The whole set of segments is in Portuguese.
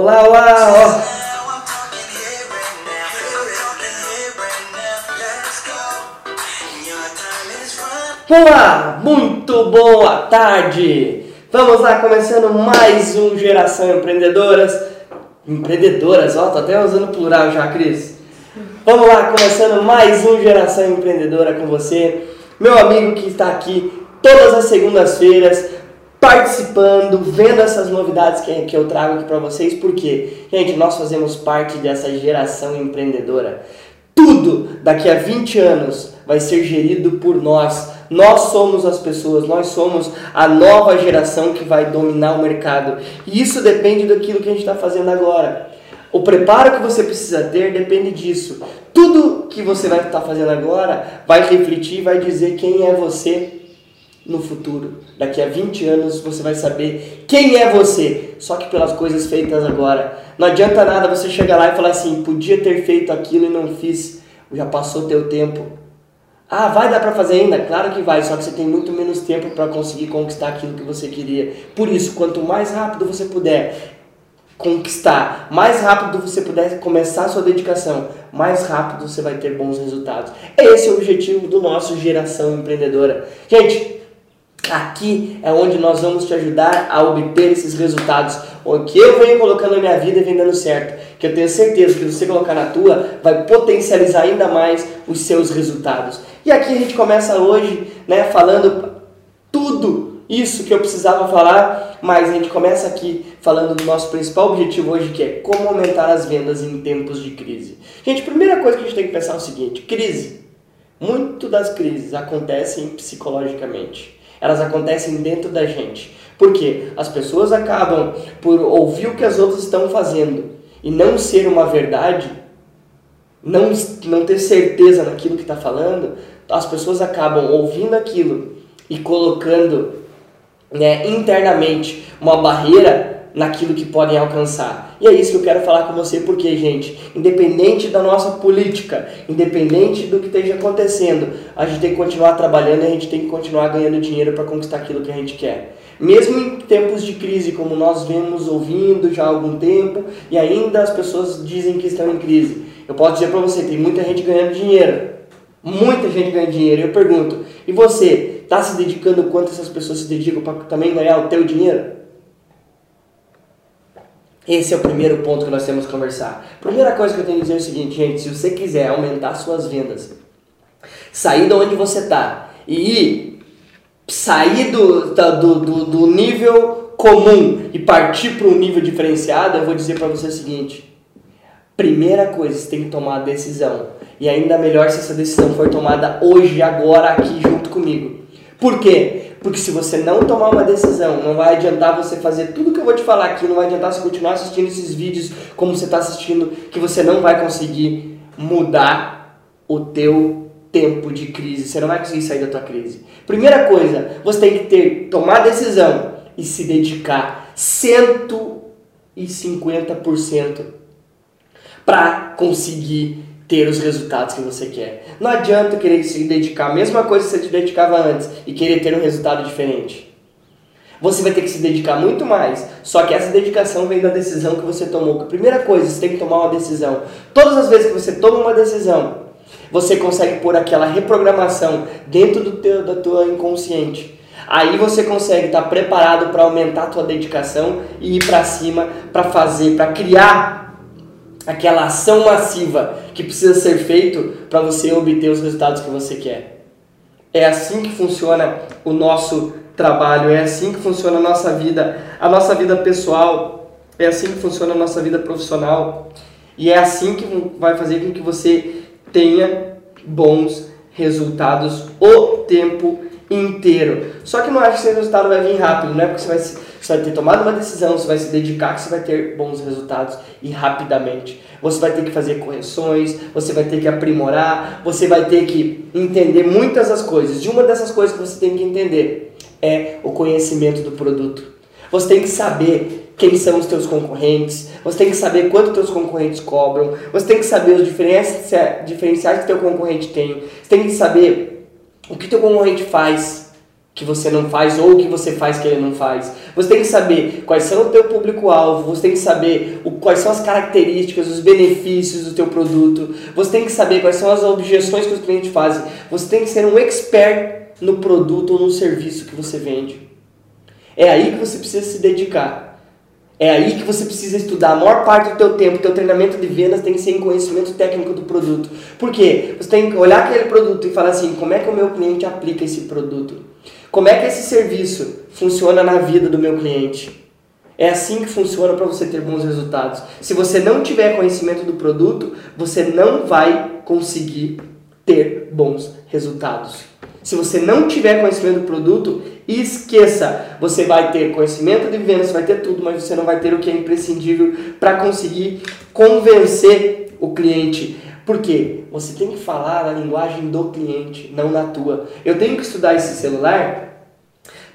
Olá, olá, ó. Olá, muito boa tarde. Vamos lá, começando mais um Geração Empreendedoras. Empreendedoras, ó, tô até usando plural já, Cris. Vamos lá, começando mais um Geração Empreendedora com você. Meu amigo que está aqui todas as segundas-feiras participando, vendo essas novidades que, que eu trago aqui para vocês, porque, gente, nós fazemos parte dessa geração empreendedora. Tudo daqui a 20 anos vai ser gerido por nós. Nós somos as pessoas, nós somos a nova geração que vai dominar o mercado. E isso depende daquilo que a gente está fazendo agora. O preparo que você precisa ter depende disso. Tudo que você vai estar tá fazendo agora vai refletir, vai dizer quem é você no futuro. Daqui a 20 anos você vai saber quem é você, só que pelas coisas feitas agora. Não adianta nada você chegar lá e falar assim: podia ter feito aquilo e não fiz, já passou teu tempo. Ah, vai dar para fazer ainda? Claro que vai, só que você tem muito menos tempo para conseguir conquistar aquilo que você queria. Por isso, quanto mais rápido você puder conquistar, mais rápido você puder começar a sua dedicação, mais rápido você vai ter bons resultados. Esse é o objetivo do nosso Geração Empreendedora. Gente, Aqui é onde nós vamos te ajudar a obter esses resultados. O que eu venho colocando na minha vida e vem dando certo. Que eu tenho certeza que você colocar na tua, vai potencializar ainda mais os seus resultados. E aqui a gente começa hoje, né, falando tudo isso que eu precisava falar, mas a gente começa aqui falando do nosso principal objetivo hoje, que é como aumentar as vendas em tempos de crise. Gente, primeira coisa que a gente tem que pensar é o seguinte: crise. Muito das crises acontecem psicologicamente elas acontecem dentro da gente. Porque as pessoas acabam por ouvir o que as outras estão fazendo e não ser uma verdade, não, não ter certeza naquilo que está falando, as pessoas acabam ouvindo aquilo e colocando né, internamente uma barreira naquilo que podem alcançar. E é isso que eu quero falar com você, porque, gente, independente da nossa política, independente do que esteja acontecendo, a gente tem que continuar trabalhando e a gente tem que continuar ganhando dinheiro para conquistar aquilo que a gente quer. Mesmo em tempos de crise, como nós vemos ouvindo já há algum tempo, e ainda as pessoas dizem que estão em crise. Eu posso dizer para você, tem muita gente ganhando dinheiro. Muita gente ganha dinheiro. Eu pergunto, e você, está se dedicando quanto essas pessoas se dedicam para também ganhar o teu dinheiro? Esse é o primeiro ponto que nós temos que conversar. Primeira coisa que eu tenho que dizer é o seguinte, gente, se você quiser aumentar suas vendas, sair de onde você está e ir, sair do, do, do, do nível comum e partir para um nível diferenciado, eu vou dizer para você o seguinte, primeira coisa, você tem que tomar a decisão. E ainda melhor se essa decisão for tomada hoje, agora, aqui junto comigo. Por quê? Porque se você não tomar uma decisão, não vai adiantar você fazer tudo que eu vou te falar aqui, não vai adiantar você continuar assistindo esses vídeos como você está assistindo, que você não vai conseguir mudar o teu tempo de crise. Você não vai conseguir sair da tua crise. Primeira coisa, você tem que ter tomar decisão e se dedicar 150% para conseguir ter os resultados que você quer. Não adianta querer se dedicar a mesma coisa que você te dedicava antes e querer ter um resultado diferente. Você vai ter que se dedicar muito mais. Só que essa dedicação vem da decisão que você tomou. A primeira coisa, você tem que tomar uma decisão. Todas as vezes que você toma uma decisão, você consegue pôr aquela reprogramação dentro do teu, da tua inconsciente. Aí você consegue estar preparado para aumentar a tua dedicação e ir para cima para fazer, para criar aquela ação massiva que precisa ser feito para você obter os resultados que você quer. É assim que funciona o nosso trabalho, é assim que funciona a nossa vida, a nossa vida pessoal, é assim que funciona a nossa vida profissional e é assim que vai fazer com que você tenha bons resultados o tempo inteiro. Só que não acho que esse resultado vai vir rápido, não é porque você vai, você vai ter tomado uma decisão, você vai se dedicar que você vai ter bons resultados e rapidamente. Você vai ter que fazer correções, você vai ter que aprimorar, você vai ter que entender muitas das coisas. E uma dessas coisas que você tem que entender é o conhecimento do produto. Você tem que saber quem são os teus concorrentes, você tem que saber quanto teus concorrentes cobram, você tem que saber os diferenciais que teu concorrente tem, você tem que saber o que teu concorrente faz que você não faz ou o que você faz que ele não faz. Você tem que saber quais são o teu público-alvo, você tem que saber o, quais são as características, os benefícios do teu produto, você tem que saber quais são as objeções que os clientes fazem. Você tem que ser um expert no produto ou no serviço que você vende. É aí que você precisa se dedicar. É aí que você precisa estudar. A maior parte do teu tempo, teu treinamento de vendas tem que ser em conhecimento técnico do produto. Por quê? Você tem que olhar aquele produto e falar assim, como é que o meu cliente aplica esse produto? Como é que esse serviço funciona na vida do meu cliente? É assim que funciona para você ter bons resultados. Se você não tiver conhecimento do produto, você não vai conseguir ter bons resultados. Se você não tiver conhecimento do produto, esqueça. Você vai ter conhecimento de vendas, vai ter tudo, mas você não vai ter o que é imprescindível para conseguir convencer o cliente. Por quê? Você tem que falar a linguagem do cliente, não na tua. Eu tenho que estudar esse celular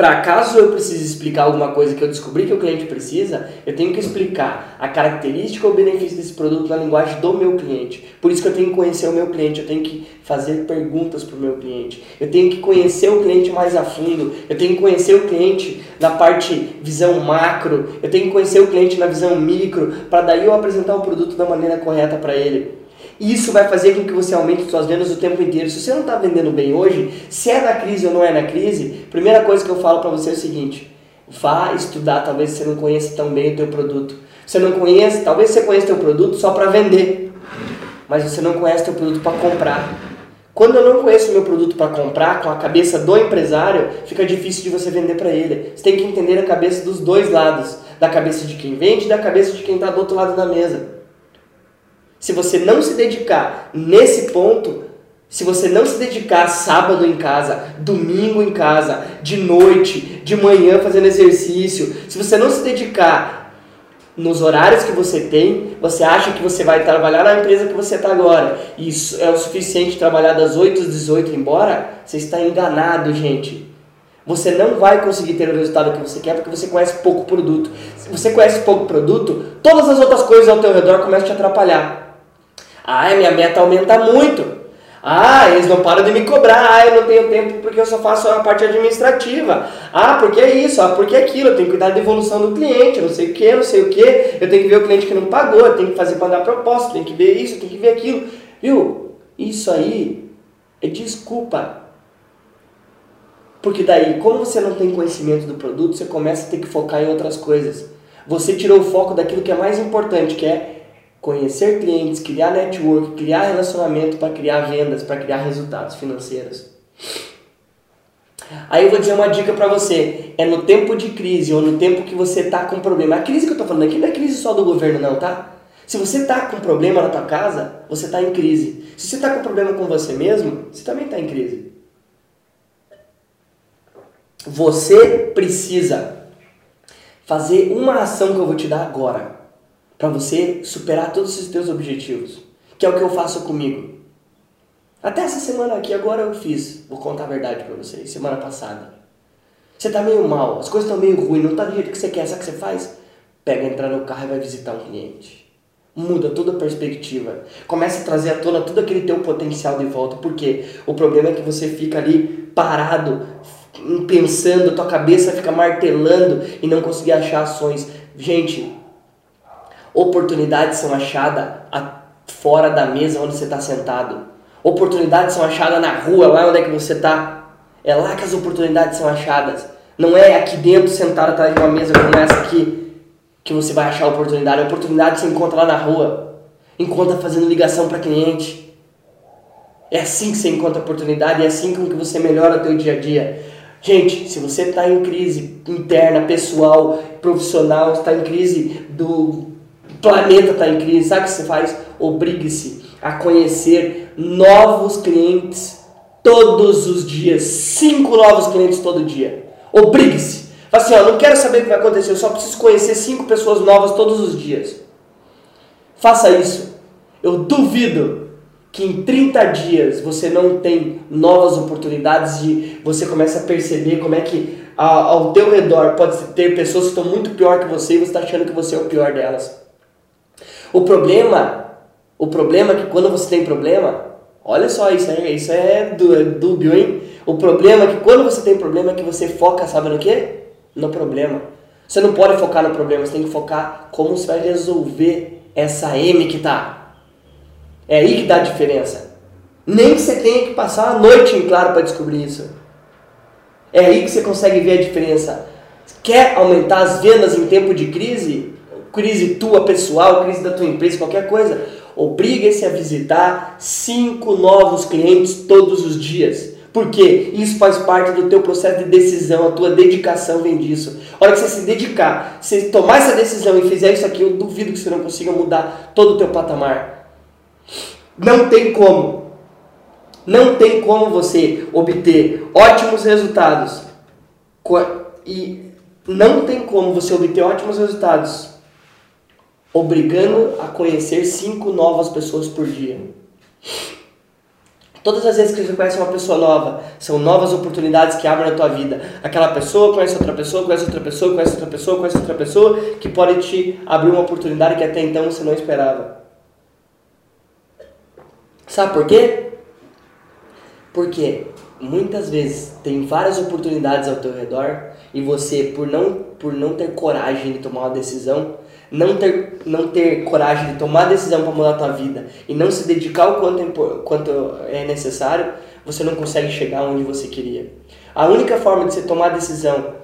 para caso eu precise explicar alguma coisa que eu descobri que o cliente precisa, eu tenho que explicar a característica ou benefício desse produto na linguagem do meu cliente. Por isso que eu tenho que conhecer o meu cliente, eu tenho que fazer perguntas para o meu cliente, eu tenho que conhecer o cliente mais a fundo, eu tenho que conhecer o cliente na parte visão macro, eu tenho que conhecer o cliente na visão micro, para daí eu apresentar o produto da maneira correta para ele. E isso vai fazer com que você aumente suas vendas o tempo inteiro. Se você não está vendendo bem hoje, se é na crise ou não é na crise, primeira coisa que eu falo para você é o seguinte: vá estudar, talvez você não conheça tão bem o teu produto. Você não conhece, talvez você conheça o teu produto só para vender, mas você não conhece o teu produto para comprar. Quando eu não conheço o meu produto para comprar, com a cabeça do empresário, fica difícil de você vender para ele. Você tem que entender a cabeça dos dois lados, da cabeça de quem vende e da cabeça de quem está do outro lado da mesa. Se você não se dedicar nesse ponto, se você não se dedicar sábado em casa, domingo em casa, de noite, de manhã fazendo exercício, se você não se dedicar nos horários que você tem, você acha que você vai trabalhar na empresa que você está agora e isso é o suficiente trabalhar das 8 às 18 e embora, você está enganado, gente. Você não vai conseguir ter o resultado que você quer porque você conhece pouco produto. Se você conhece pouco produto, todas as outras coisas ao teu redor começam a te atrapalhar. Ah, minha meta aumenta muito. Ah, eles não param de me cobrar. Ah, eu não tenho tempo porque eu só faço a parte administrativa. Ah, porque é isso, ah, porque é aquilo. Eu tenho que cuidar da evolução do cliente, não sei o que, não sei o que. Eu tenho que ver o cliente que não pagou, eu tenho que fazer para dar proposta, tenho que ver isso, tenho que ver aquilo. Viu? Isso aí é desculpa. Porque daí, como você não tem conhecimento do produto, você começa a ter que focar em outras coisas. Você tirou o foco daquilo que é mais importante, que é conhecer clientes, criar network, criar relacionamento para criar vendas, para criar resultados financeiros. Aí eu vou dizer uma dica para você, é no tempo de crise ou no tempo que você tá com problema. A crise que eu tô falando aqui não é crise só do governo não, tá? Se você tá com problema na tua casa, você tá em crise. Se você tá com problema com você mesmo, você também tá em crise. Você precisa fazer uma ação que eu vou te dar agora para você superar todos os teus objetivos, que é o que eu faço comigo. Até essa semana aqui, agora eu fiz, vou contar a verdade para vocês, semana passada. Você tá meio mal, as coisas estão meio ruins, não tá do jeito que você quer, sabe o que você faz? Pega, entra no carro e vai visitar um cliente. Muda toda a perspectiva. Começa a trazer à tona todo aquele teu potencial de volta. Porque o problema é que você fica ali parado, pensando, tua cabeça fica martelando e não conseguir achar ações. Gente, Oportunidades são achadas fora da mesa onde você está sentado. Oportunidades são achadas na rua, lá onde é que você está. É lá que as oportunidades são achadas. Não é aqui dentro, sentado atrás de uma mesa como essa aqui, que você vai achar a oportunidade. A oportunidade você encontra lá na rua. Encontra fazendo ligação para cliente. É assim que você encontra oportunidade, é assim que você melhora o teu dia a dia. Gente, se você está em crise interna, pessoal, profissional, está em crise do planeta está em crise, sabe o que você faz? Obrigue-se a conhecer novos clientes todos os dias. Cinco novos clientes todo dia. Obrigue-se. Fala assim, ó, não quero saber o que vai acontecer, eu só preciso conhecer cinco pessoas novas todos os dias. Faça isso. Eu duvido que em 30 dias você não tem novas oportunidades e você começa a perceber como é que ao teu redor pode ter pessoas que estão muito pior que você e você está achando que você é o pior delas. O problema, o problema é que quando você tem problema, olha só, isso é, isso é, dúbio, hein? O problema é que quando você tem problema é que você foca, sabe no quê? No problema. Você não pode focar no problema, você tem que focar como você vai resolver essa M que tá. É aí que dá a diferença. Nem que você tenha que passar a noite em claro para descobrir isso. É aí que você consegue ver a diferença. Quer aumentar as vendas em tempo de crise? Crise tua pessoal, crise da tua empresa, qualquer coisa. Obrigue-se a visitar cinco novos clientes todos os dias. Porque isso faz parte do teu processo de decisão, a tua dedicação vem disso. A hora que você se dedicar, se tomar essa decisão e fizer isso aqui, eu duvido que você não consiga mudar todo o teu patamar. Não tem como. Não tem como você obter ótimos resultados e não tem como você obter ótimos resultados obrigando a conhecer cinco novas pessoas por dia. Todas as vezes que você conhece uma pessoa nova, são novas oportunidades que abrem na tua vida. Aquela pessoa conhece outra pessoa, conhece outra pessoa, conhece outra pessoa, conhece outra pessoa, que pode te abrir uma oportunidade que até então você não esperava. Sabe por quê? Porque muitas vezes tem várias oportunidades ao teu redor e você, por não, por não ter coragem de tomar uma decisão, não ter, não ter coragem de tomar decisão para mudar a tua vida e não se dedicar o quanto, é quanto é necessário, você não consegue chegar onde você queria. A única forma de você tomar decisão,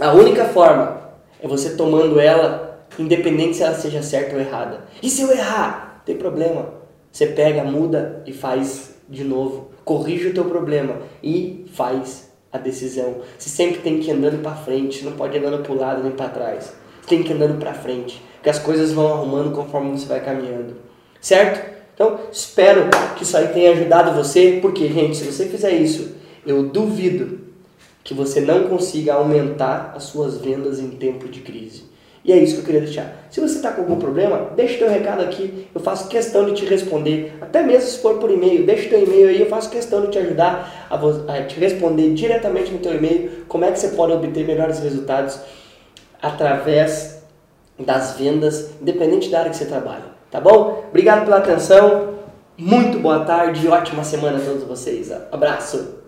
a única forma é você tomando ela, independente se ela seja certa ou errada. E se eu errar? Tem problema. Você pega, muda e faz de novo. Corrige o teu problema e faz a decisão. Você sempre tem que ir andando para frente, não pode ir andando para o lado nem para trás tem que ir andando para frente, que as coisas vão arrumando conforme você vai caminhando, certo? Então, espero que isso aí tenha ajudado você, porque, gente, se você fizer isso, eu duvido que você não consiga aumentar as suas vendas em tempo de crise. E é isso que eu queria deixar. Se você está com algum problema, deixa teu recado aqui, eu faço questão de te responder, até mesmo se for por e-mail, deixa teu e-mail aí, eu faço questão de te ajudar a, a te responder diretamente no teu e-mail como é que você pode obter melhores resultados através das vendas, independente da área que você trabalha. Tá bom? Obrigado pela atenção. Muito boa tarde e ótima semana a todos vocês. Abraço!